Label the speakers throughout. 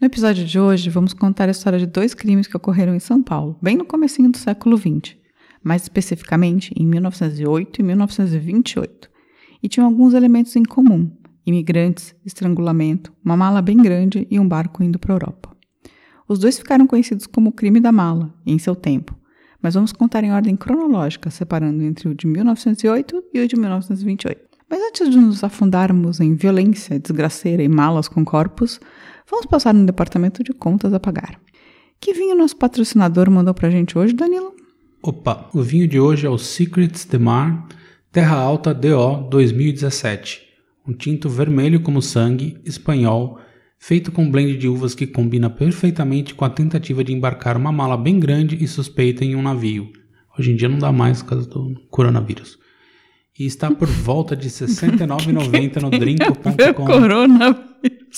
Speaker 1: No episódio de hoje, vamos contar a história de dois crimes que ocorreram em São Paulo, bem no comecinho do século XX, mais especificamente em 1908 e 1928, e tinham alguns elementos em comum: imigrantes, estrangulamento, uma mala bem grande e um barco indo para a Europa. Os dois ficaram conhecidos como o crime da mala, em seu tempo, mas vamos contar em ordem cronológica, separando entre o de 1908 e o de 1928. Mas antes de nos afundarmos em violência, desgraceira e malas com corpos, vamos passar no departamento de contas a pagar. Que vinho nosso patrocinador mandou pra gente hoje, Danilo?
Speaker 2: Opa, o vinho de hoje é o Secrets de Mar Terra Alta DO 2017. Um tinto vermelho como sangue, espanhol, feito com um blend de uvas que combina perfeitamente com a tentativa de embarcar uma mala bem grande e suspeita em um navio. Hoje em dia não dá mais por causa do coronavírus. E está por volta de R$ 69,90 no drink.com.
Speaker 1: Coronavírus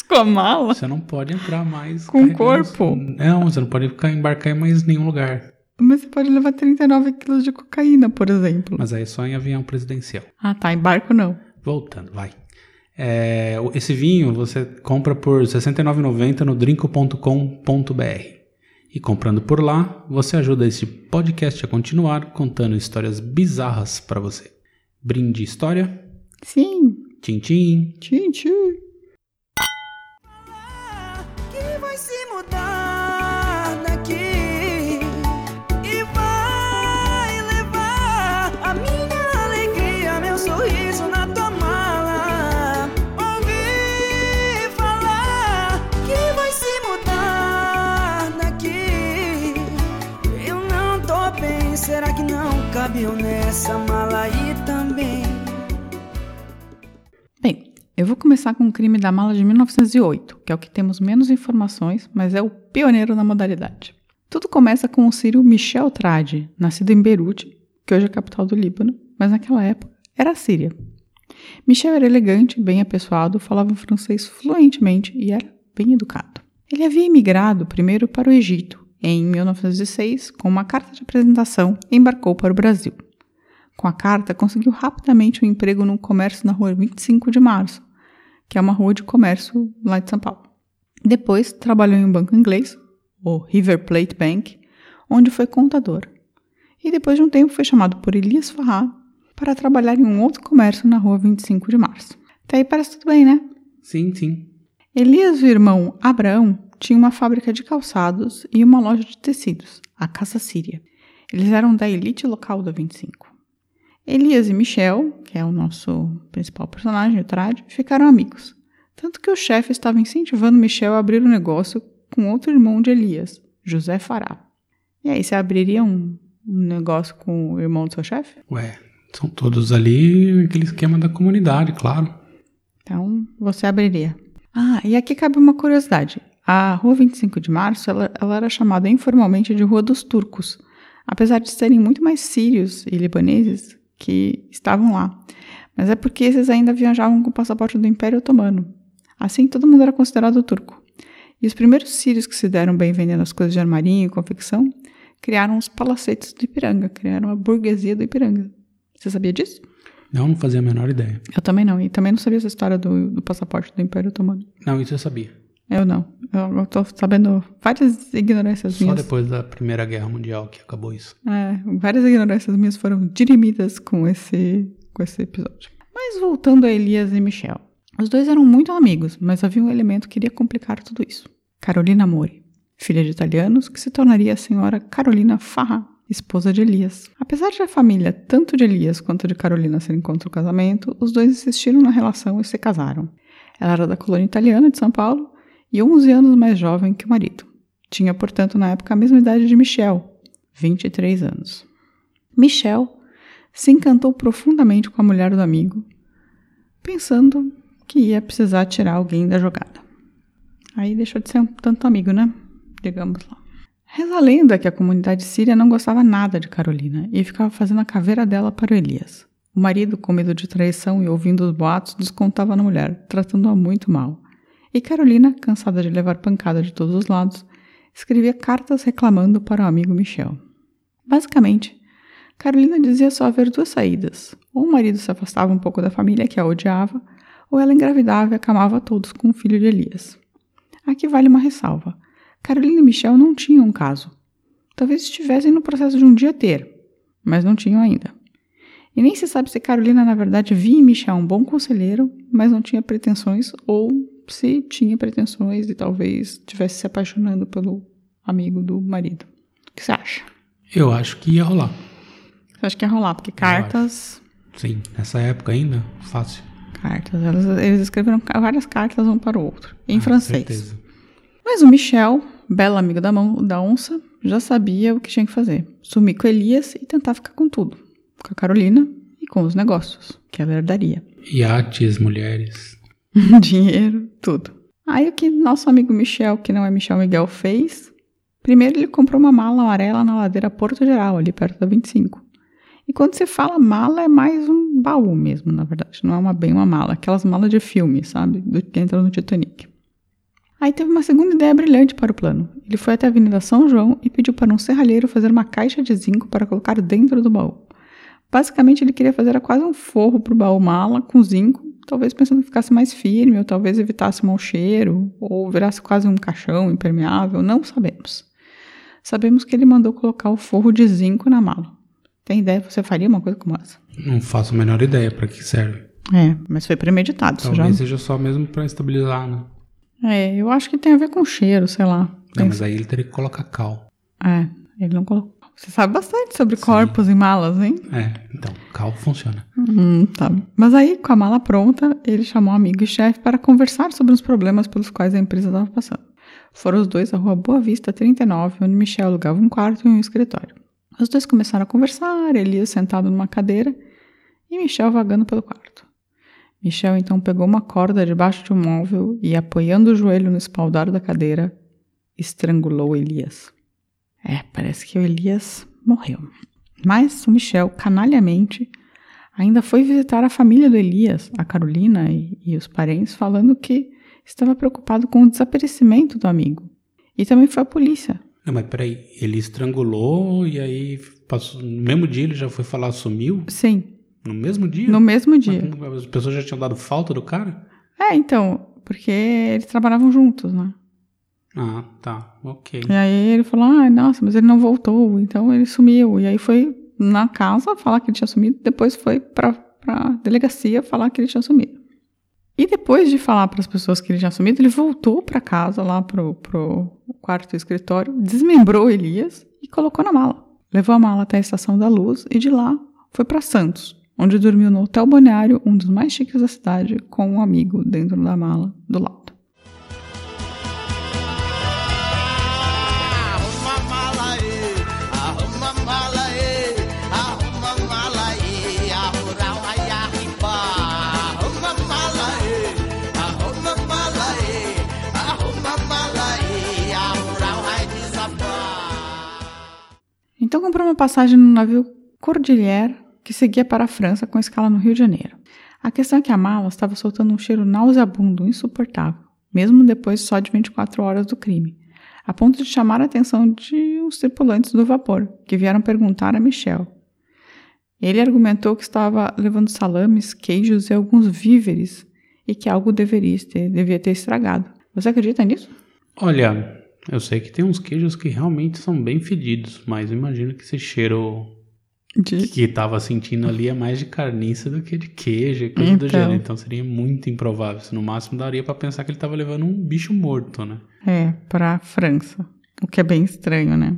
Speaker 1: com a mala?
Speaker 2: Você não pode entrar mais.
Speaker 1: Com o corpo?
Speaker 2: Não, você não pode ficar embarcar em mais nenhum lugar.
Speaker 1: Mas você pode levar 39 quilos de cocaína, por exemplo.
Speaker 2: Mas aí é só em avião presidencial.
Speaker 1: Ah, tá. Em barco não.
Speaker 2: Voltando, vai. É, esse vinho você compra por R$ 69,90 no drinco.com.br. E comprando por lá, você ajuda esse podcast a continuar contando histórias bizarras para você. Brinde história?
Speaker 1: Sim.
Speaker 2: Tchim, tchim.
Speaker 1: Tchim, tchim.
Speaker 3: Vai se mudar daqui e vai levar a minha alegria, meu sorriso na tua mala. Ouvi falar que vai se mudar daqui. Eu não tô bem, será que não cabe eu nessa mala aí
Speaker 1: eu vou começar com o crime da mala de 1908, que é o que temos menos informações, mas é o pioneiro na modalidade. Tudo começa com o sírio Michel Tradi, nascido em Beirute, que hoje é a capital do Líbano, mas naquela época era a Síria. Michel era elegante, bem apessoado, falava francês fluentemente e era bem educado. Ele havia emigrado primeiro para o Egito, em 1906, com uma carta de apresentação, embarcou para o Brasil. Com a carta, conseguiu rapidamente um emprego num comércio na rua 25 de Março, que é uma rua de comércio lá de São Paulo. Depois, trabalhou em um banco inglês, o River Plate Bank, onde foi contador. E depois de um tempo foi chamado por Elias Farrar para trabalhar em um outro comércio na rua 25 de Março. Até aí parece tudo bem, né?
Speaker 2: Sim, sim.
Speaker 1: Elias e o irmão Abraão tinham uma fábrica de calçados e uma loja de tecidos, a Casa Síria. Eles eram da elite local da 25. Elias e Michel, que é o nosso principal personagem, o Trad, ficaram amigos. Tanto que o chefe estava incentivando Michel a abrir um negócio com outro irmão de Elias, José Fará. E aí, você abriria um, um negócio com o irmão do seu chefe?
Speaker 2: Ué, são todos ali aquele esquema da comunidade, claro.
Speaker 1: Então, você abriria. Ah, e aqui cabe uma curiosidade. A Rua 25 de Março, ela, ela era chamada informalmente de Rua dos Turcos, apesar de serem muito mais sírios e libaneses que estavam lá. Mas é porque esses ainda viajavam com o passaporte do Império Otomano. Assim, todo mundo era considerado turco. E os primeiros sírios que se deram bem vendendo as coisas de armarinho e confecção criaram os palacetes do Ipiranga, criaram a burguesia do Ipiranga. Você sabia disso?
Speaker 2: Não, não fazia a menor ideia.
Speaker 1: Eu também não. E também não sabia essa história do, do passaporte do Império Otomano.
Speaker 2: Não, isso eu sabia.
Speaker 1: Eu não. Eu, eu tô sabendo várias ignorâncias
Speaker 2: Só
Speaker 1: minhas.
Speaker 2: depois da Primeira Guerra Mundial que acabou isso.
Speaker 1: É, várias ignorâncias minhas foram dirimidas com esse, com esse episódio. Mas voltando a Elias e Michel. Os dois eram muito amigos, mas havia um elemento que iria complicar tudo isso. Carolina Mori, filha de italianos, que se tornaria a senhora Carolina Farra, esposa de Elias. Apesar de a família, tanto de Elias quanto de Carolina, serem contra o casamento, os dois insistiram na relação e se casaram. Ela era da colônia italiana de São Paulo e 11 anos mais jovem que o marido. Tinha, portanto, na época a mesma idade de Michel, 23 anos. Michel se encantou profundamente com a mulher do amigo, pensando que ia precisar tirar alguém da jogada. Aí deixou de ser um tanto amigo, né? Digamos lá. Reza a lenda que a comunidade síria não gostava nada de Carolina e ficava fazendo a caveira dela para o Elias. O marido, com medo de traição e ouvindo os boatos, descontava na mulher, tratando-a muito mal. E Carolina, cansada de levar pancada de todos os lados, escrevia cartas reclamando para o amigo Michel. Basicamente, Carolina dizia só haver duas saídas. Ou o marido se afastava um pouco da família que a odiava, ou ela engravidava e acamava todos com o filho de Elias. Aqui vale uma ressalva. Carolina e Michel não tinham um caso. Talvez estivessem no processo de um dia ter, mas não tinham ainda. E nem se sabe se Carolina, na verdade, via em Michel um bom conselheiro, mas não tinha pretensões, ou se tinha pretensões e talvez estivesse se apaixonando pelo amigo do marido. O que você acha?
Speaker 2: Eu acho que ia rolar.
Speaker 1: Você acha que ia rolar? Porque cartas.
Speaker 2: Sim, nessa época ainda, fácil.
Speaker 1: Cartas. Elas, eles escreveram várias cartas um para o outro, em
Speaker 2: Ah,
Speaker 1: francês.
Speaker 2: Certeza.
Speaker 1: Mas o Michel, belo amigo da, mão, da onça, já sabia o que tinha que fazer. Sumir com Elias e tentar ficar com tudo. Com a Carolina e com os negócios, que ela herdaria.
Speaker 2: Iates, mulheres.
Speaker 1: Dinheiro, tudo. Aí o que nosso amigo Michel, que não é Michel Miguel, fez? Primeiro ele comprou uma mala amarela na ladeira Porto Geral, ali perto da 25. E quando se fala mala, é mais um baú mesmo, na verdade. Não é uma, bem uma mala. Aquelas malas de filme, sabe? Do que entra no Titanic. Aí teve uma segunda ideia brilhante para o plano. Ele foi até a Avenida São João e pediu para um serralheiro fazer uma caixa de zinco para colocar dentro do baú. Basicamente, ele queria fazer quase um forro para o baú mala com zinco, talvez pensando que ficasse mais firme, ou talvez evitasse mau cheiro, ou virasse quase um caixão impermeável, não sabemos. Sabemos que ele mandou colocar o forro de zinco na mala. Tem ideia? Você faria uma coisa como essa?
Speaker 2: Não faço a menor ideia pra que serve.
Speaker 1: É, mas foi premeditado, isso já.
Speaker 2: Talvez seja só mesmo pra estabilizar, né?
Speaker 1: É, eu acho que tem a ver com cheiro, sei lá.
Speaker 2: Não, mas aí ele teria que colocar cal.
Speaker 1: É, ele não colocou. Você sabe bastante sobre corpos em malas, hein?
Speaker 2: É, então, cal funciona.
Speaker 1: Hum, tá. Mas aí, com a mala pronta, ele chamou um amigo e chefe para conversar sobre os problemas pelos quais a empresa estava passando. Foram os dois à rua Boa Vista 39, onde Michel alugava um quarto e um escritório. Os dois começaram a conversar, Elias sentado numa cadeira e Michel vagando pelo quarto. Michel então pegou uma corda debaixo de um móvel e, apoiando o joelho no espaldar da cadeira, estrangulou Elias. É, parece que o Elias morreu. Mas o Michel, canalhamente, ainda foi visitar a família do Elias, a Carolina e, e os parentes, falando que estava preocupado com o desaparecimento do amigo. E também foi à polícia.
Speaker 2: Não, mas peraí, ele estrangulou e aí passou, no mesmo dia ele já foi falar sumiu?
Speaker 1: Sim,
Speaker 2: No mesmo dia?
Speaker 1: no mesmo
Speaker 2: Mas
Speaker 1: dia.
Speaker 2: como As pessoas já tinham dado falta do cara?
Speaker 1: É, então, porque eles trabalhavam juntos, né?
Speaker 2: Ah, tá, ok.
Speaker 1: E aí ele falou: ah, nossa, mas ele não voltou, então ele sumiu. E aí foi na casa falar que ele tinha sumido, depois foi pra, pra delegacia falar que ele tinha sumido. E depois de falar para as pessoas que ele tinha sumido, ele voltou para casa, lá pro, pro quarto do escritório, desmembrou Elias e colocou na mala. Levou a mala até a estação da luz e de lá foi para Santos, onde dormiu no Hotel Balneário, um dos mais chiques da cidade, com um amigo dentro da mala do lado. Então comprou uma passagem no navio Cordillier, que seguia para a França com escala no Rio de Janeiro. A questão é que a mala estava soltando um cheiro nauseabundo, insuportável, mesmo depois só de 24 horas do crime, a ponto de chamar a atenção de os tripulantes do vapor, que vieram perguntar a Michel. Ele argumentou que estava levando salames, queijos e alguns víveres e que algo deveria ter, devia ter estragado. Você acredita nisso?
Speaker 2: Olha, eu sei que tem uns queijos que realmente são bem fedidos, mas imagino que esse cheiro
Speaker 1: De-
Speaker 2: que tava sentindo ali é mais de carniça do que de queijo e coisa do
Speaker 1: Então.
Speaker 2: gênero. Então seria muito improvável. No máximo daria pra pensar que ele tava levando um bicho morto, né?
Speaker 1: É, para a França, o que é bem estranho, né?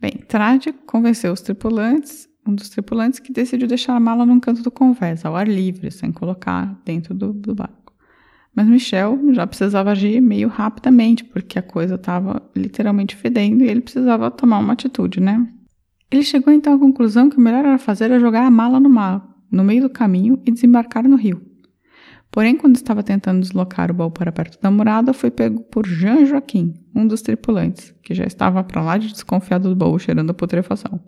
Speaker 1: Bem, Trade convenceu os tripulantes, um dos tripulantes que decidiu deixar a mala num canto do convés, ao ar livre, sem colocar dentro do, do barco. Mas Michel já precisava agir meio rapidamente, porque a coisa estava literalmente fedendo e ele precisava tomar uma atitude, né? Ele chegou então à conclusão que o melhor era fazer era jogar a mala no mar, no meio do caminho e desembarcar no rio. Porém, quando estava tentando deslocar o baú para perto da morada, foi pego por Jean Joaquim, um dos tripulantes, que já estava para lá de desconfiado do baú cheirando a putrefação.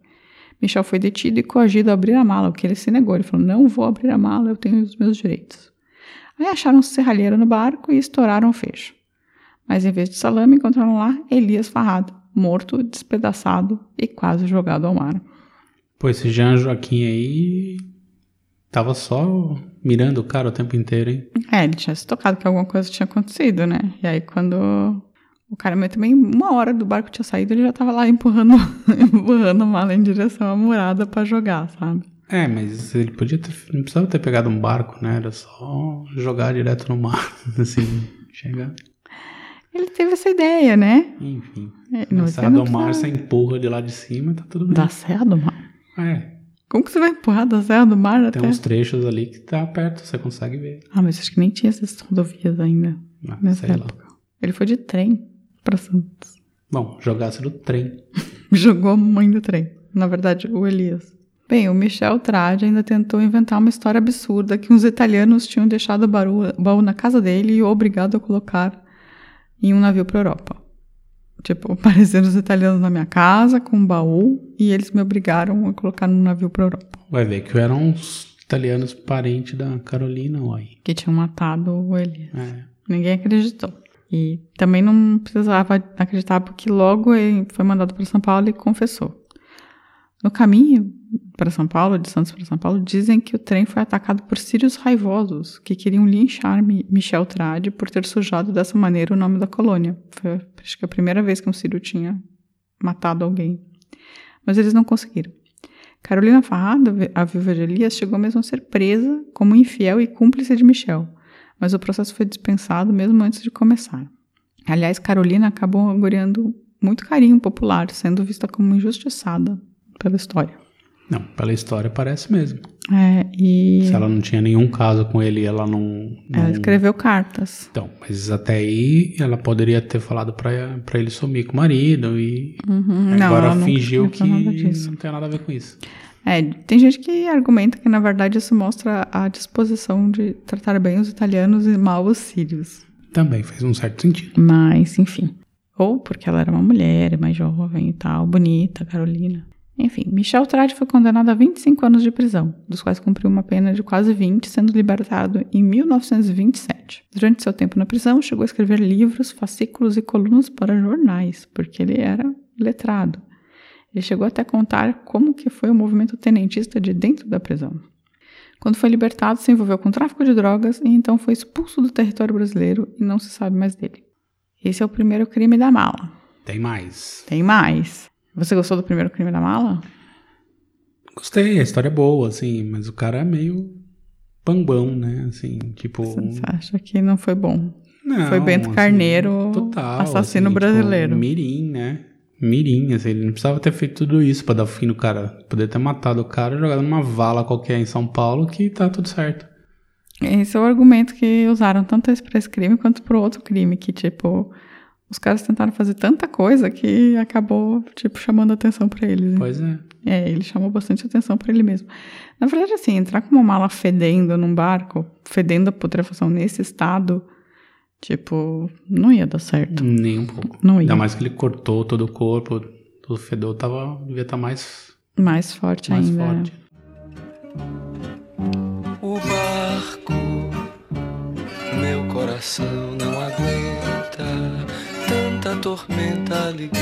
Speaker 1: Michel foi detido e coagido a abrir a mala, o que ele se negou. Ele falou: Não vou abrir a mala, eu tenho os meus direitos. Aí acharam serralheiro no barco e estouraram o fecho. Mas em vez de salame, encontraram lá Elias Farrado, morto, despedaçado e quase jogado ao mar.
Speaker 2: Pô, esse Jean Joaquim aí tava só mirando o cara o tempo inteiro, hein?
Speaker 1: É, ele tinha se tocado que alguma coisa tinha acontecido, né? E aí quando o cara mas também uma hora do barco tinha saído, ele já tava lá empurrando, empurrando a mala em direção à murada pra jogar, sabe?
Speaker 2: É, mas ele podia ter. Não precisava ter pegado um barco, né? Era só jogar direto no mar. Assim, chegar.
Speaker 1: Ele teve essa ideia, né?
Speaker 2: Enfim.
Speaker 1: É,
Speaker 2: Na Serra do Mar, você empurra de lá de cima, tá tudo bem.
Speaker 1: Da Serra do Mar.
Speaker 2: É,
Speaker 1: Como que você vai empurrar da Serra do Mar
Speaker 2: tem
Speaker 1: até?
Speaker 2: uns trechos ali que tá perto, você consegue ver.
Speaker 1: Ah, mas acho que nem tinha essas rodovias ainda
Speaker 2: Ah,
Speaker 1: nessa
Speaker 2: sei lá.
Speaker 1: época. Ele foi de trem pra Santos.
Speaker 2: Bom, jogasse no trem.
Speaker 1: Jogou a mãe do trem. Na verdade, o Elias. Bem, o Michel Tradi ainda tentou inventar uma história absurda que uns italianos tinham deixado o baú, na casa dele e o obrigado a colocar em um navio para Europa. Tipo, apareceram os italianos na minha casa com um baú e eles me obrigaram a colocar num navio para Europa.
Speaker 2: Vai ver que eram uns italianos parentes da Carolina, uai.
Speaker 1: Que tinham matado o Elias.
Speaker 2: É.
Speaker 1: Ninguém acreditou. E também não precisava acreditar porque logo ele foi mandado para São Paulo e confessou. No caminho para São Paulo, de Santos para São Paulo, dizem que o trem foi atacado por sírios raivosos que queriam linchar Mi- Michel Trade por ter sujado dessa maneira o nome da colônia. Foi, acho que a primeira vez que um sírio tinha matado alguém. Mas eles não conseguiram. Carolina Farrado, a viúva de Elias, chegou mesmo a ser presa como infiel e cúmplice de Michel mas o processo foi dispensado mesmo antes de começar. Aliás, Carolina acabou angoriando muito carinho popular, sendo vista como injustiçada pela história.
Speaker 2: Não, pela história parece mesmo.
Speaker 1: É, e
Speaker 2: Se ela não tinha nenhum caso com ele, ela não. não...
Speaker 1: ela escreveu cartas.
Speaker 2: Então, mas até aí ela poderia ter falado pra, pra ele sumir com o marido e
Speaker 1: Uhum,
Speaker 2: agora
Speaker 1: não
Speaker 2: fingiu que não tem nada a ver com isso.
Speaker 1: É, tem gente que argumenta que, na verdade, isso mostra a disposição de tratar bem os italianos e mal os sírios.
Speaker 2: Também faz um certo sentido.
Speaker 1: Mas, enfim. Ou porque ela era uma mulher, mais jovem e tal, bonita, Carolina. Enfim, Michel Trade foi condenado a 25 anos de prisão, dos quais cumpriu uma pena de quase 20, sendo libertado em 1927. Durante seu tempo na prisão, chegou a escrever livros, fascículos e colunas para jornais, porque ele era letrado. Ele chegou até a contar como que foi o movimento tenentista de dentro da prisão. Quando foi libertado, se envolveu com tráfico de drogas e então foi expulso do território brasileiro e não se sabe mais dele. Esse é o primeiro crime da mala.
Speaker 2: Tem mais.
Speaker 1: Tem mais. Você gostou do primeiro crime da mala?
Speaker 2: Gostei, a história é boa, assim, mas o cara é meio pambão, né? Assim, tipo.
Speaker 1: Você acha que não foi bom?
Speaker 2: Não,
Speaker 1: Foi Bento
Speaker 2: assim,
Speaker 1: Carneiro,
Speaker 2: total,
Speaker 1: assassino
Speaker 2: assim,
Speaker 1: brasileiro.
Speaker 2: Tipo, mirim, né? Mirim, assim, ele não precisava ter feito tudo isso pra dar fim no cara. Poderia ter matado o cara e jogado numa vala qualquer em São Paulo que tá tudo certo.
Speaker 1: Esse é o argumento que usaram tanto para esse crime quanto para o outro crime, que, tipo, os caras tentaram fazer tanta coisa que acabou, tipo, chamando atenção para eles. né?
Speaker 2: Pois é.
Speaker 1: É, ele chamou bastante atenção para ele mesmo. Na verdade, assim, entrar com uma mala fedendo num barco, fedendo a putrefação nesse estado, tipo, não ia dar certo.
Speaker 2: Nem um pouco.
Speaker 1: Não ia.
Speaker 2: Ainda mais que ele cortou todo o corpo, o fedor tava, devia estar mais,
Speaker 1: Mais forte
Speaker 2: mais
Speaker 1: ainda.
Speaker 2: forte.
Speaker 4: O barco, meu coração não aguenta tormenta, alegria.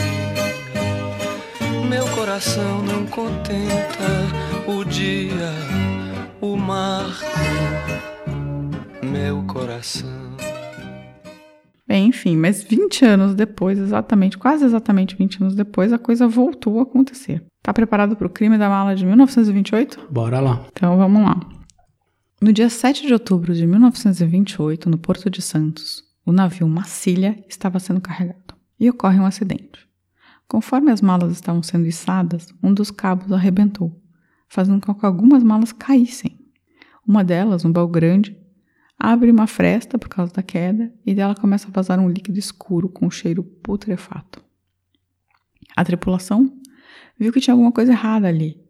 Speaker 4: Meu coração não contenta o dia, o marco, meu coração.
Speaker 1: Bem, enfim, mas 20 anos depois, exatamente, quase exatamente 20 anos depois, a coisa voltou a acontecer. Tá preparado para o crime da mala de 1928?
Speaker 2: Bora lá.
Speaker 1: Então vamos lá. No dia 7 de outubro de 1928, no Porto de Santos, o navio Massilia estava sendo carregado e ocorre um acidente. Conforme as malas estavam sendo içadas, um dos cabos arrebentou, fazendo com que algumas malas caíssem. Uma delas, um baú grande, abre uma fresta por causa da queda e dela começa a vazar um líquido escuro com cheiro putrefato. A tripulação viu que tinha alguma coisa errada ali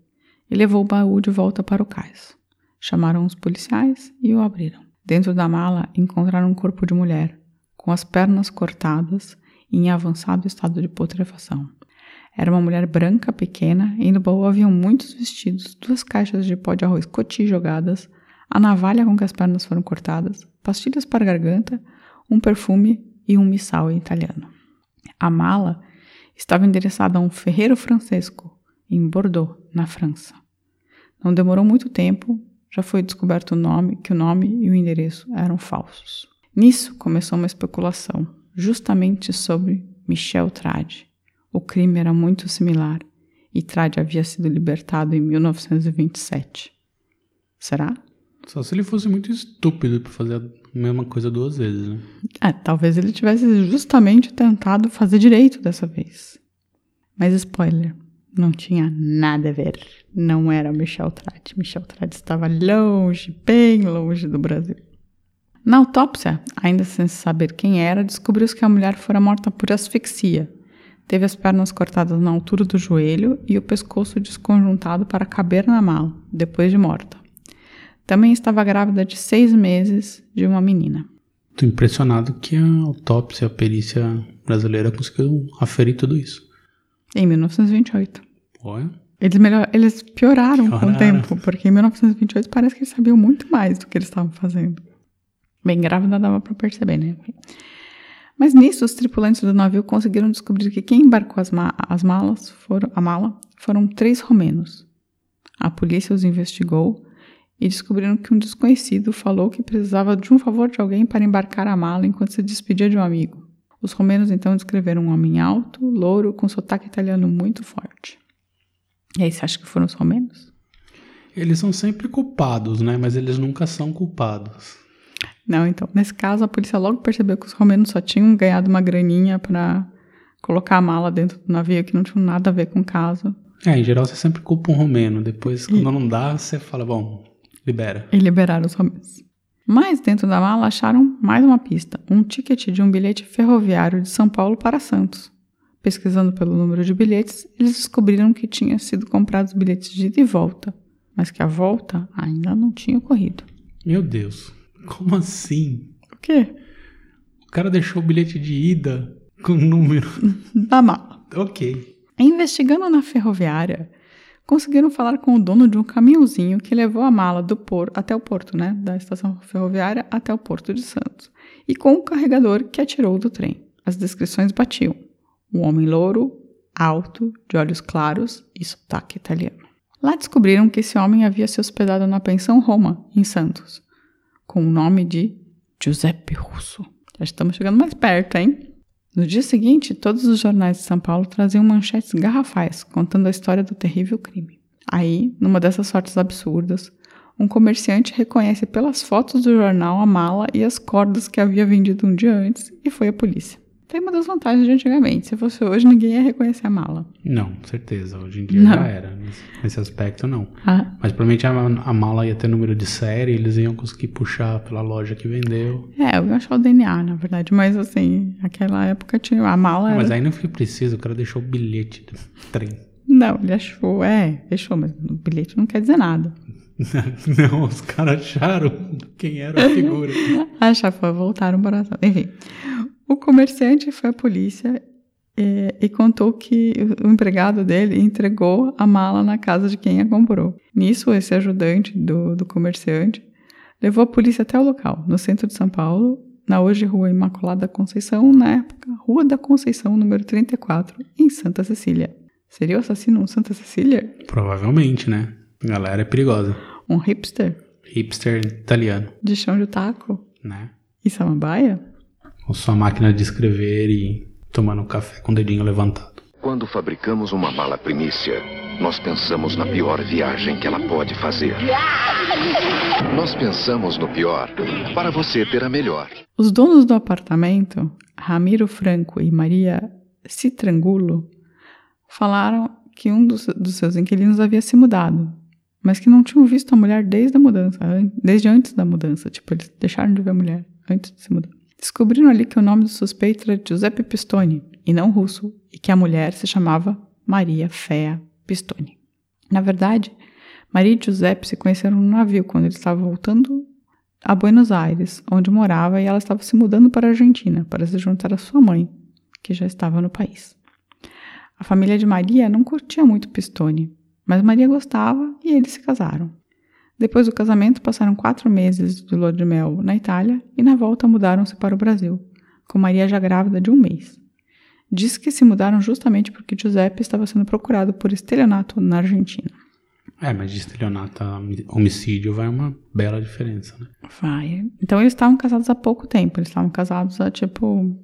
Speaker 1: e levou o baú de volta para o cais. Chamaram os policiais e o abriram. Dentro da mala encontraram um corpo de mulher, com as pernas cortadas em avançado estado de putrefação. Era uma mulher branca, pequena, e no baú haviam muitos vestidos, duas caixas de pó de arroz coti jogadas, a navalha com que as pernas foram cortadas, pastilhas para a garganta, um perfume e um missal italiano. A mala estava endereçada a um ferreiro francesco, em Bordeaux, na França. Não demorou muito tempo, já foi descoberto o nome, que o nome e o endereço eram falsos. Nisso começou uma especulação, justamente sobre Michel Trade. O crime era muito similar e Trade havia sido libertado em 1927. Será?
Speaker 2: Só se ele fosse muito estúpido pra fazer a mesma coisa duas vezes, né?
Speaker 1: É, talvez ele tivesse justamente tentado fazer direito dessa vez. Mas spoiler, não tinha nada a ver. Não era Michel Trade. Michel Trade estava longe, bem longe do Brasil. Na autópsia, ainda sem saber quem era, descobriu-se que a mulher fora morta por asfixia. Teve as pernas cortadas na altura do joelho e o pescoço desconjuntado para caber na mala, depois de morta. Também estava grávida de seis meses de uma menina.
Speaker 2: Tô impressionado que a autópsia, a perícia brasileira conseguiu aferir tudo isso.
Speaker 1: Em 1928.
Speaker 2: Olha.
Speaker 1: Eles, melhor, eles pioraram com o
Speaker 2: Pioraram.
Speaker 1: tempo, porque em 1928 parece que eles sabiam muito mais do que eles estavam fazendo. Bem, grávida dava para perceber, né? Mas nisso, os tripulantes do navio conseguiram descobrir que quem embarcou as, ma as malas foram, a mala foram três romenos. A polícia os investigou e descobriram que um desconhecido falou que precisava de um favor de alguém para embarcar a mala enquanto se despedia de um amigo. Os romenos então descreveram um homem alto, louro, com sotaque italiano muito forte. E aí, você acha que foram os romenos?
Speaker 2: Eles são sempre culpados, né? Mas eles nunca são culpados.
Speaker 1: Não, então, nesse caso, a polícia logo percebeu que os romenos só tinham ganhado uma graninha para colocar a mala dentro do navio, que não tinha nada a ver com o caso.
Speaker 2: É, em geral você sempre culpa um romeno. Depois, quando não dá, você fala, bom, libera.
Speaker 1: E liberaram os romenos. Mas dentro da mala acharam mais uma pista: um ticket de um bilhete ferroviário de São Paulo para Santos. Pesquisando pelo número de bilhetes, eles descobriram que tinha sido comprados bilhetes de ida e volta, mas que a volta ainda não tinha ocorrido.
Speaker 2: Meu Deus, como assim?
Speaker 1: O quê?
Speaker 2: O cara deixou o bilhete de ida com o número.
Speaker 1: Da mala.
Speaker 2: ok.
Speaker 1: Investigando na ferroviária, conseguiram falar com o dono de um caminhãozinho que levou a mala do porto até o porto, né, da estação ferroviária até o porto de Santos, e com o carregador que atirou do trem. As descrições batiam: um homem louro, alto, de olhos claros e sotaque italiano. Lá descobriram que esse homem havia se hospedado na pensão Roma, em Santos, com o nome de Giuseppe Russo. Já estamos chegando mais perto, hein? No dia seguinte, todos os jornais de São Paulo traziam manchetes garrafais contando a história do terrível crime. Aí, numa dessas sortes absurdas, um comerciante reconhece pelas fotos do jornal a mala e as cordas que havia vendido um dia antes e foi à polícia. Tem uma das vantagens de antigamente. Se fosse hoje, ninguém ia reconhecer a mala.
Speaker 2: Não, certeza. Hoje em dia
Speaker 1: Não.
Speaker 2: já era. Nesse, aspecto, não.
Speaker 1: Ah,
Speaker 2: Mas provavelmente a, a mala ia ter número de série, eles iam conseguir puxar pela loja que vendeu.
Speaker 1: é, eu ia achar o DNA, na verdade. Mas assim, naquela época tinha a mala.
Speaker 2: Mas
Speaker 1: era-
Speaker 2: aí não foi preciso, o cara deixou o bilhete do trem.
Speaker 1: Não, ele achou, é, deixou, mas o bilhete não quer dizer nada.
Speaker 2: Não, os caras acharam quem era a figura.
Speaker 1: Acha, foi, voltaram para Enfim, o comerciante foi à polícia eh, e contou que o empregado dele entregou a mala na casa de quem a comprou. Nisso, esse ajudante do, do comerciante levou a polícia até o local, no centro de São Paulo, na hoje Rua Imaculada Conceição, na época, Rua da Conceição, número 34, em Santa Cecília. Seria o assassino um Santa Cecília?
Speaker 2: Provavelmente, né? A galera é perigosa.
Speaker 1: Um hipster?
Speaker 2: Hipster italiano,
Speaker 1: De chão de taco?
Speaker 2: né?
Speaker 1: E samambaia?
Speaker 2: Com sua máquina de escrever e tomando um café com o dedinho levantado.
Speaker 5: Quando fabricamos uma mala primícia, nós pensamos na pior viagem que ela pode fazer. Nós pensamos no pior para você ter a melhor.
Speaker 1: Os donos do apartamento, Ramiro Franco e Maria Citrangulo, falaram que um dos, dos seus inquilinos havia se mudado, mas que não tinham visto a mulher desde a mudança, an- desde antes da mudança. Tipo, eles deixaram de ver a mulher antes de se mudar. Descobriram ali que o nome do suspeito era Giuseppe Pistone, e não russo, e que a mulher se chamava Maria Fea Pistone. Na verdade, Maria e Giuseppe se conheceram no navio quando eles estavam voltando a Buenos Aires, onde morava, e ela estava se mudando para a Argentina para se juntar à sua mãe, que já estava no país. A família de Maria não curtia muito Pistone, mas Maria gostava e eles se casaram. Depois do casamento, passaram quatro meses de lua de mel na Itália e na volta mudaram-se para o Brasil, com Maria já grávida de um mês. Diz que se mudaram justamente porque Giuseppe estava sendo procurado por estelionato na Argentina.
Speaker 2: É, mas de estelionato a homicídio vai uma bela diferença, né?
Speaker 1: Vai. Então eles estavam casados há pouco tempo. Eles estavam casados há tipo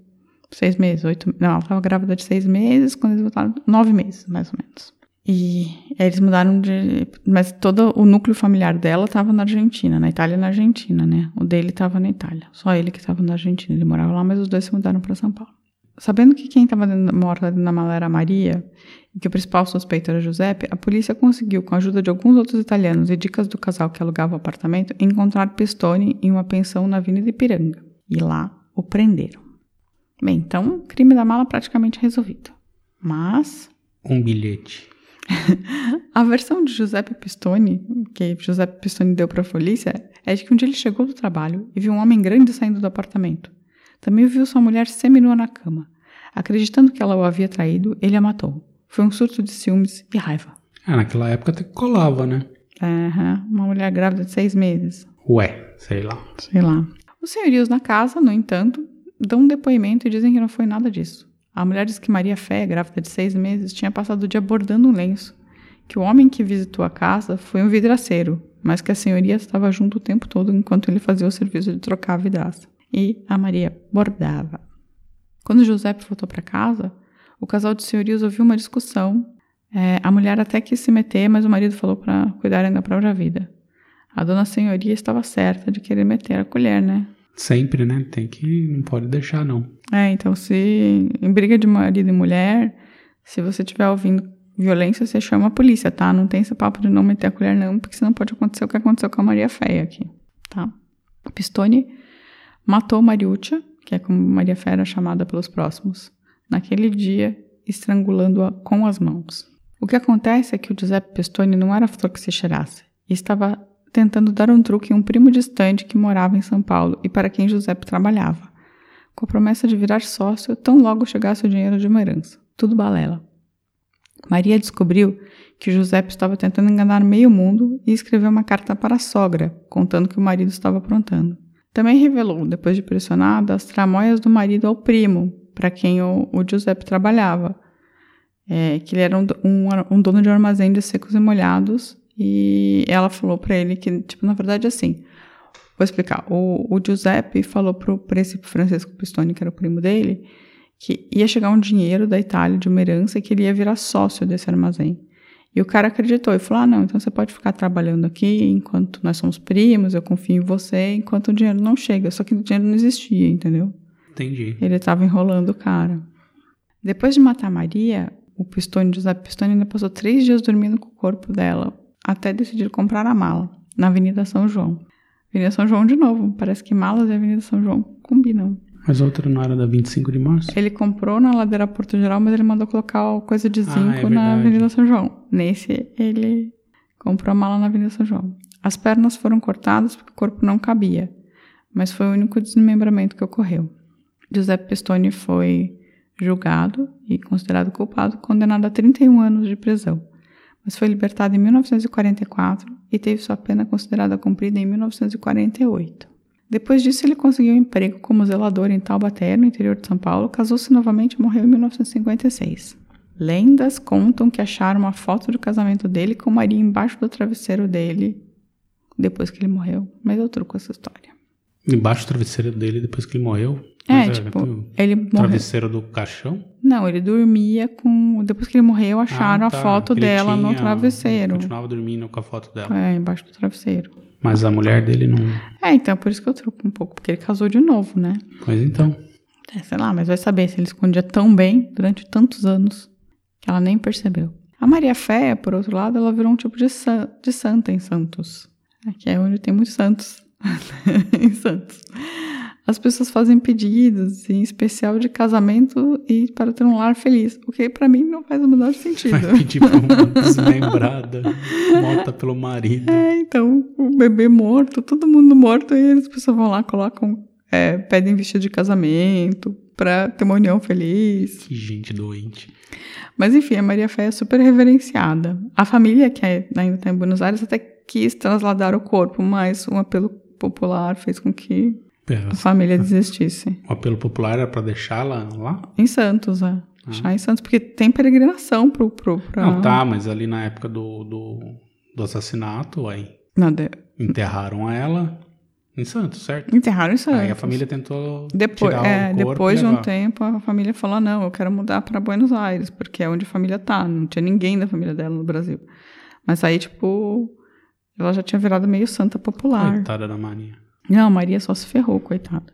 Speaker 1: seis meses, oito. Não, ela estava grávida de seis meses, quando eles voltaram, nove meses, mais ou menos. E eles mudaram de. Mas todo o núcleo familiar dela estava na Argentina, na Itália e na Argentina, né? O dele estava na Itália. Só ele que estava na Argentina. Ele morava lá, mas os dois se mudaram para São Paulo. Sabendo que quem estava morta na mala era Maria e que o principal suspeito era Giuseppe, a polícia conseguiu, com a ajuda de alguns outros italianos e dicas do casal que alugava o apartamento, encontrar Pistone em uma pensão na Avenida Ipiranga. E lá o prenderam. Bem, então, crime da mala praticamente resolvido. Mas.
Speaker 2: Um bilhete.
Speaker 1: a versão de Giuseppe Pistone, que Giuseppe Pistone deu para a polícia, é de que um dia ele chegou do trabalho e viu um homem grande saindo do apartamento. Também viu sua mulher seminua na cama. Acreditando que ela o havia traído, ele a matou. Foi um surto de ciúmes e raiva.
Speaker 2: Ah, naquela época até colava, né?
Speaker 1: Aham, uma mulher grávida de seis meses.
Speaker 2: Ué, sei lá.
Speaker 1: Sei lá. Os senhorios na casa, no entanto, dão um depoimento e dizem que não foi nada disso. A mulher diz que Maria Fé, grávida de seis meses, tinha passado o dia bordando um lenço, que o homem que visitou a casa foi um vidraceiro, mas que a senhoria estava junto o tempo todo enquanto ele fazia o serviço de trocar a vidraça. E a Maria bordava. Quando Giuseppe voltou para casa, o casal de senhorios ouviu uma discussão. É, a mulher até quis se meter, mas o marido falou para cuidarem da própria vida. A dona senhoria estava certa de querer meter a colher, né?
Speaker 2: Sempre, né? Tem que. Não pode deixar, não.
Speaker 1: É, então se em briga de marido e mulher, se você estiver ouvindo violência, você chama a polícia, tá? Não tem esse papo de não meter a colher, não, porque senão pode acontecer o que aconteceu com a Maria Feia aqui, tá? Pistone matou Mariuccia, que é como Maria Feia era chamada pelos próximos, naquele dia, estrangulando-a com as mãos. O que acontece é que o Giuseppe Pistone não era flor que se cheirasse, e estava tentando dar um truque em um primo distante que morava em São Paulo e para quem Giuseppe trabalhava, com a promessa de virar sócio tão logo chegasse o dinheiro de uma herança. Tudo balela. Maria descobriu que Giuseppe estava tentando enganar meio mundo e escreveu uma carta para a sogra, contando que o marido estava aprontando. Também revelou, depois de pressionada, as tramóias do marido ao primo, para quem o, o Giuseppe trabalhava, é, que ele era um, um, um dono de armazém de secos e molhados e ela falou para ele que, tipo, na verdade, assim, vou explicar. O, o Giuseppe falou pro, pra esse Francisco Pistone, que era o primo dele, que ia chegar um dinheiro da Itália de uma herança e que ele ia virar sócio desse armazém. E o cara acreditou e falou: Ah, não, então você pode ficar trabalhando aqui enquanto nós somos primos, eu confio em você, enquanto o dinheiro não chega. Só que o dinheiro não existia, entendeu?
Speaker 2: Entendi.
Speaker 1: Ele estava enrolando o cara. Depois de matar Maria, o Pistone, Giuseppe Pistone, ainda passou três dias dormindo com o corpo dela, até decidir comprar a mala, na Avenida São João. Avenida São João de novo, parece que malas e Avenida São João combinam.
Speaker 2: Mas a outra não era da 25 de março?
Speaker 1: Ele comprou na ladeira Porto Geral, mas ele mandou colocar coisa de zinco
Speaker 2: Ah, é
Speaker 1: na. Avenida São João. Nesse, ele comprou a mala na Avenida São João. As pernas foram cortadas porque o corpo não cabia, mas foi o único desmembramento que ocorreu. Giuseppe Pistone foi julgado e considerado culpado, condenado a 31 anos de prisão, mas foi libertado em 1944 e teve sua pena considerada cumprida em 1948. Depois disso, ele conseguiu um emprego como zelador em Taubaté, no interior de São Paulo, casou-se novamente e morreu em 1956. Lendas contam que acharam uma foto do casamento dele com Maria embaixo do travesseiro dele depois que ele morreu, mas eu truco essa história.
Speaker 2: Embaixo do travesseiro dele depois que ele morreu?
Speaker 1: É, tipo,
Speaker 2: o
Speaker 1: ele morreu.
Speaker 2: Travesseiro do caixão?
Speaker 1: Não, ele dormia com. Depois que ele morreu, acharam
Speaker 2: Ah, tá.
Speaker 1: a foto
Speaker 2: Ele
Speaker 1: dela no
Speaker 2: tinha-
Speaker 1: travesseiro.
Speaker 2: Continuava dormindo com a foto dela.
Speaker 1: É, embaixo do travesseiro.
Speaker 2: Mas a mulher dele não.
Speaker 1: É, então, por isso que eu truco um pouco, porque ele casou de novo, né?
Speaker 2: Pois então.
Speaker 1: É, sei lá, mas vai saber se ele escondia tão bem durante tantos anos que ela nem percebeu. A Maria Fé, por outro lado, ela virou um tipo de, san- de santa em Santos. Aqui é onde tem muitos santos em Santos. as pessoas fazem pedidos, em especial de casamento e para ter um lar feliz. O que pra mim não faz o menor sentido.
Speaker 2: Vai pedir pra uma desmembrada, morta pelo marido.
Speaker 1: É, então, o bebê morto, todo mundo morto, e as pessoas vão lá, colocam, é, pedem vestido de casamento pra ter uma união feliz.
Speaker 2: Que gente doente.
Speaker 1: Mas enfim, a Maria Fé é super reverenciada. A família, que é- ainda está em Buenos Aires, até quis trasladar o corpo, mas um apelo popular fez com que a família desistisse.
Speaker 2: O apelo popular era pra deixá-la lá?
Speaker 1: Em Santos, é. Já em Santos, porque tem peregrinação pro. pro pra...
Speaker 2: Não, tá, mas ali na época do, do, do assassinato, aí
Speaker 1: Não, de-
Speaker 2: enterraram ela em Santos, certo?
Speaker 1: Enterraram em Santos.
Speaker 2: Aí a família tentou
Speaker 1: Depois,
Speaker 2: tirar
Speaker 1: é,
Speaker 2: o corpo
Speaker 1: depois de um tempo, a família falou: não, eu quero mudar para Buenos Aires, porque é onde a família tá. Não tinha ninguém da família dela no Brasil. Mas aí, tipo, ela já tinha virado meio santa popular.
Speaker 2: Coitada da Maria.
Speaker 1: Não, Maria só se ferrou, coitada.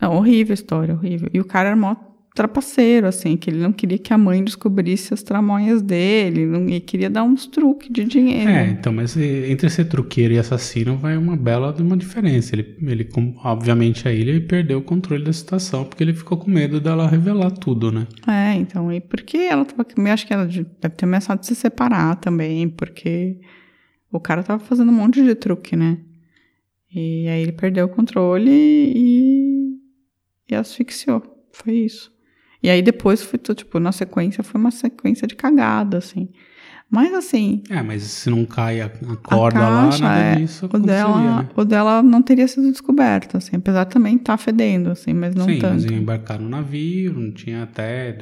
Speaker 1: Não, horrível a história, horrível. E o cara era mó trapaceiro, assim, que ele não queria que a mãe descobrisse as tramóias dele, não, e queria dar uns truques de dinheiro.
Speaker 2: É, então, mas entre ser truqueiro e assassino vai uma bela uma diferença. Ele, ele obviamente, aí ele perdeu o controle da situação, porque ele ficou com medo dela revelar tudo, né?
Speaker 1: É, então, e porque ela tava. Eu acho que ela de- deve ter ameaçado de se separar também, porque o cara tava fazendo um monte de truque, né? E aí ele perdeu o controle e, e asfixiou. Foi isso. E aí depois foi tudo, tipo, na sequência foi uma sequência de cagada, assim. Mas assim,
Speaker 2: É, mas se não cai a, a
Speaker 1: a
Speaker 2: corda lá,
Speaker 1: caixa,
Speaker 2: nada
Speaker 1: é,
Speaker 2: disso
Speaker 1: o dela,
Speaker 2: né?
Speaker 1: o dela não teria sido descoberto, assim, apesar de também estar fedendo, assim, mas não
Speaker 2: Sim,
Speaker 1: tanto.
Speaker 2: mas ia embarcar no navio, não tinha até...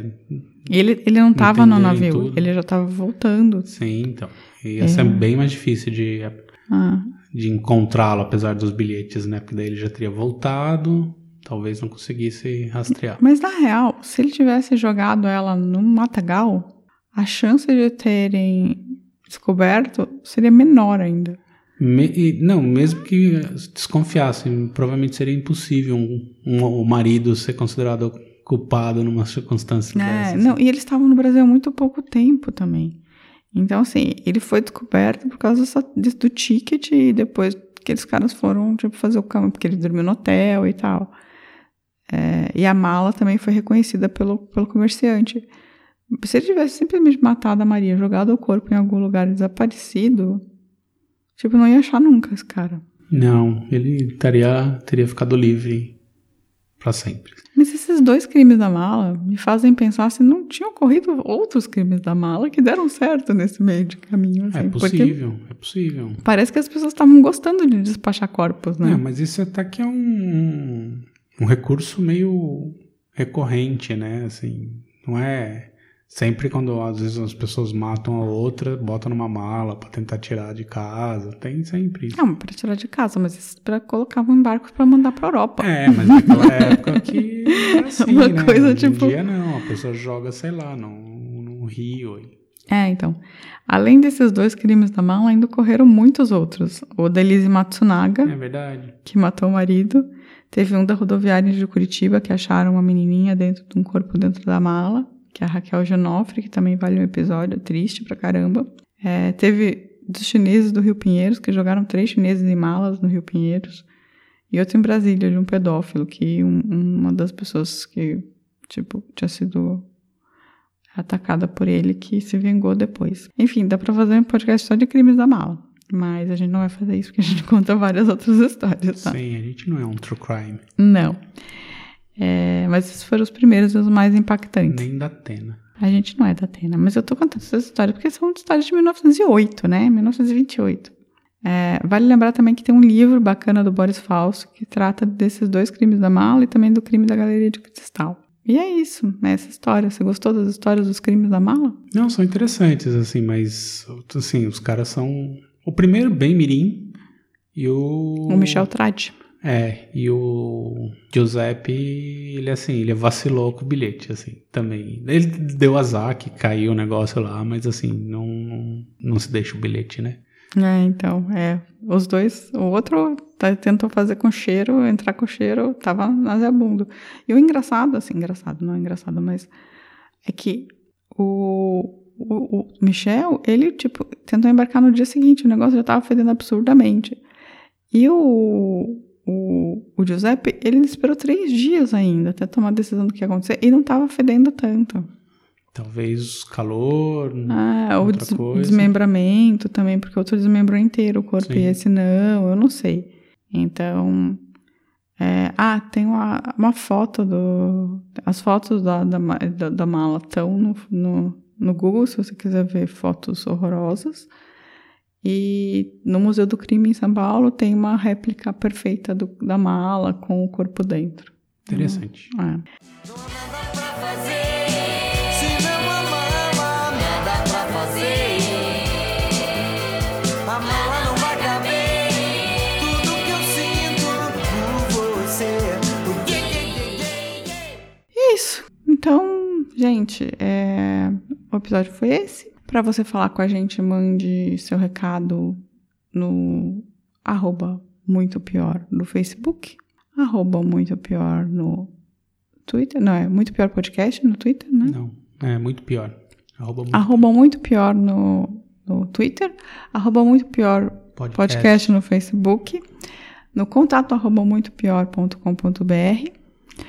Speaker 1: E ele, ele não tava no navio,
Speaker 2: tudo.
Speaker 1: ele já tava voltando.
Speaker 2: Sim, então. Ia
Speaker 1: É.
Speaker 2: ser bem mais difícil de,
Speaker 1: Ah.
Speaker 2: de encontrá-lo, apesar dos bilhetes, né? Porque daí ele já teria voltado, talvez não conseguisse rastrear.
Speaker 1: Mas na real, se ele tivesse jogado ela no matagal, a chance de terem descoberto seria menor ainda.
Speaker 2: Me- não, mesmo que desconfiassem, provavelmente seria impossível um, um- o marido ser considerado culpado numa circunstância
Speaker 1: É,
Speaker 2: dessa.
Speaker 1: não, e eles estavam no Brasil há muito pouco tempo também. Então, assim, ele foi descoberto por causa dessa- do ticket e depois que aqueles caras foram, tipo, fazer o cama, porque ele dormiu no hotel e tal. É, e a mala também foi reconhecida pelo, pelo comerciante. Se ele tivesse simplesmente matado a Maria, jogado o corpo em algum lugar desaparecido, tipo, não ia achar nunca esse cara.
Speaker 2: Não, ele estaria, teria ficado livre pra sempre.
Speaker 1: Mas esses dois crimes da mala me fazem pensar se não tinham ocorrido outros crimes da mala que deram certo nesse meio de caminho. Assim,
Speaker 2: é possível, é possível.
Speaker 1: Parece que as pessoas estavam gostando de despachar corpos, né?
Speaker 2: Não, mas isso até que é um, um recurso meio recorrente, né? Assim, não é sempre quando às vezes as pessoas matam a outra, botam numa mala pra tentar tirar de casa, tem sempre isso.
Speaker 1: Não, para tirar de casa, mas isso para colocar em barcos para mandar para Europa.
Speaker 2: É, mas naquela época que era assim,
Speaker 1: Uma
Speaker 2: né?
Speaker 1: coisa
Speaker 2: Hoje em
Speaker 1: tipo-
Speaker 2: dia não, a pessoa joga, sei lá, num, num rio.
Speaker 1: É, então. Além desses dois crimes da mala, ainda ocorreram muitos outros. O da Elise Matsunaga,
Speaker 2: É verdade.
Speaker 1: que matou o marido. Teve um da rodoviária de Curitiba, que acharam uma menininha dentro de um corpo dentro da mala, que é a Raquel Genofre, que também vale um episódio triste pra caramba. É, teve dos chineses do Rio Pinheiros, que jogaram três chineses em malas no Rio Pinheiros. E outro em Brasília, de um pedófilo, que um- uma das pessoas que, tipo, tinha sido atacada por ele, que se vingou depois. Enfim, dá pra fazer um podcast só de crimes da mala. Mas a gente não vai fazer isso, porque a gente conta várias outras histórias, tá?
Speaker 2: Sim, a gente não é um true crime.
Speaker 1: Não. É, mas esses foram os primeiros e os mais impactantes.
Speaker 2: Nem da Atena.
Speaker 1: A gente não é da Atena, mas eu tô contando essas histórias porque são histórias de 1908, né? 1928. É, vale lembrar também que tem um livro bacana do Boris Falso que trata desses dois crimes da mala e também do crime da Galeria de Cristal. E é isso, é essa história. Você gostou das histórias dos crimes da mala?
Speaker 2: Não, são interessantes, assim, mas assim, os caras são. O primeiro, bem mirim, e o.
Speaker 1: O Michel Tradi.
Speaker 2: É, e o Giuseppe, ele assim, ele vacilou com o bilhete, assim, também. Ele deu azar que caiu o negócio lá, mas assim, não, não, se deixa o bilhete, né?
Speaker 1: É, então, é. Os dois, o outro tá- tentou fazer com cheiro, entrar com cheiro, tava naseabundo. E o engraçado, assim, engraçado, não é engraçado, mas é que o, o, o Michel, ele, tipo, tentou embarcar no dia seguinte, o negócio já tava fedendo absurdamente. E o, o, o Giuseppe, ele esperou três dias ainda até tomar a decisão do que ia acontecer e não tava fedendo tanto.
Speaker 2: Talvez calor,
Speaker 1: Ah, ou des-
Speaker 2: coisa.
Speaker 1: desmembramento também, porque outro desmembrou inteiro o corpo
Speaker 2: Sim.
Speaker 1: e esse não, eu não sei. Então. é, ah, tem uma, uma foto do. As fotos da, da, da, da mala estão no, no, no Google, se você quiser ver fotos horrorosas. E no Museu do Crime em São Paulo tem uma réplica perfeita do- da mala com o corpo dentro.
Speaker 2: Interessante.
Speaker 1: É.
Speaker 3: Yeah.
Speaker 1: E é isso. Então, gente, é, o episódio foi esse. Pra você falar com a gente, mande seu recado no arroba muito pior no Facebook, arroba muito pior no Twitter, não, é muito pior podcast no Twitter, né?
Speaker 2: Não, é muito pior. Arroba muito
Speaker 1: Arroba muito pior no, no Twitter, arroba muito pior
Speaker 2: podcast.
Speaker 1: podcast no Facebook, no contato arroba muito pior.com.br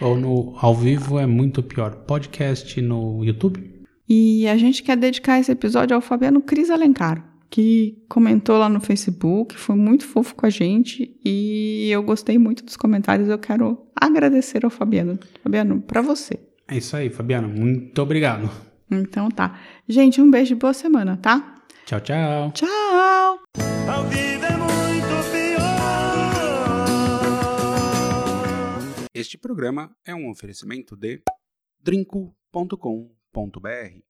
Speaker 2: Ou no ao vivo é muito pior. Podcast no YouTube.
Speaker 1: E a gente quer dedicar esse episódio ao Fabiano Cris Alencar, que comentou lá no Facebook, foi muito fofo com a gente e eu gostei muito dos comentários. Eu quero agradecer ao Fabiano. Fabiano, pra você.
Speaker 2: É isso aí, Fabiana. Muito obrigado.
Speaker 1: Então tá. Gente, um beijo e boa semana, tá?
Speaker 2: Tchau, tchau.
Speaker 1: Tchau!
Speaker 3: É.
Speaker 6: Este programa é um oferecimento de drinco.com.br